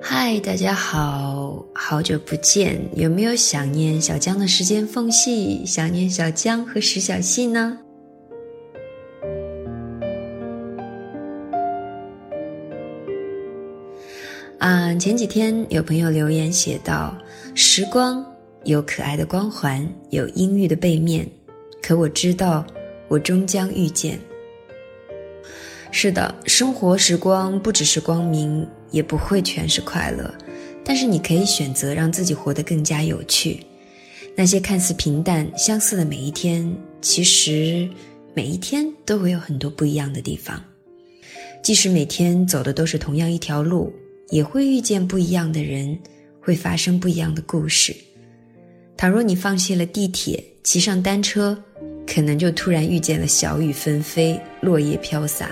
嗨，大家好，好久不见，有没有想念小江的时间缝隙？想念小江和石小溪呢？啊，前几天有朋友留言写道：“时光有可爱的光环，有阴郁的背面，可我知道，我终将遇见。”是的，生活时光不只是光明，也不会全是快乐。但是你可以选择让自己活得更加有趣。那些看似平淡相似的每一天，其实每一天都会有很多不一样的地方。即使每天走的都是同样一条路，也会遇见不一样的人，会发生不一样的故事。倘若你放弃了地铁，骑上单车，可能就突然遇见了小雨纷飞，落叶飘洒。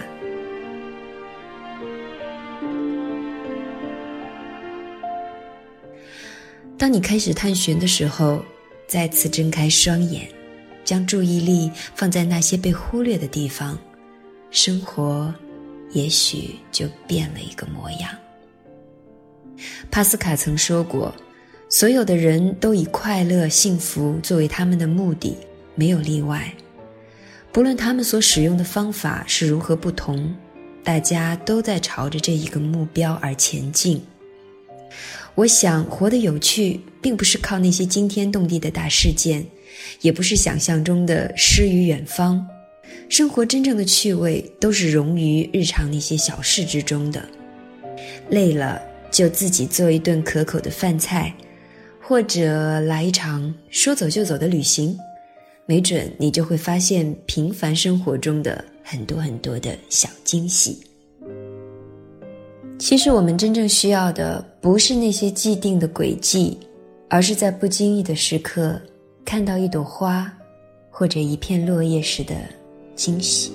当你开始探寻的时候，再次睁开双眼，将注意力放在那些被忽略的地方，生活也许就变了一个模样。帕斯卡曾说过：“所有的人都以快乐、幸福作为他们的目的，没有例外。不论他们所使用的方法是如何不同，大家都在朝着这一个目标而前进。”我想活得有趣，并不是靠那些惊天动地的大事件，也不是想象中的诗与远方。生活真正的趣味，都是融于日常那些小事之中的。累了，就自己做一顿可口的饭菜，或者来一场说走就走的旅行，没准你就会发现平凡生活中的很多很多的小惊喜。其实我们真正需要的不是那些既定的轨迹，而是在不经意的时刻看到一朵花，或者一片落叶时的惊喜。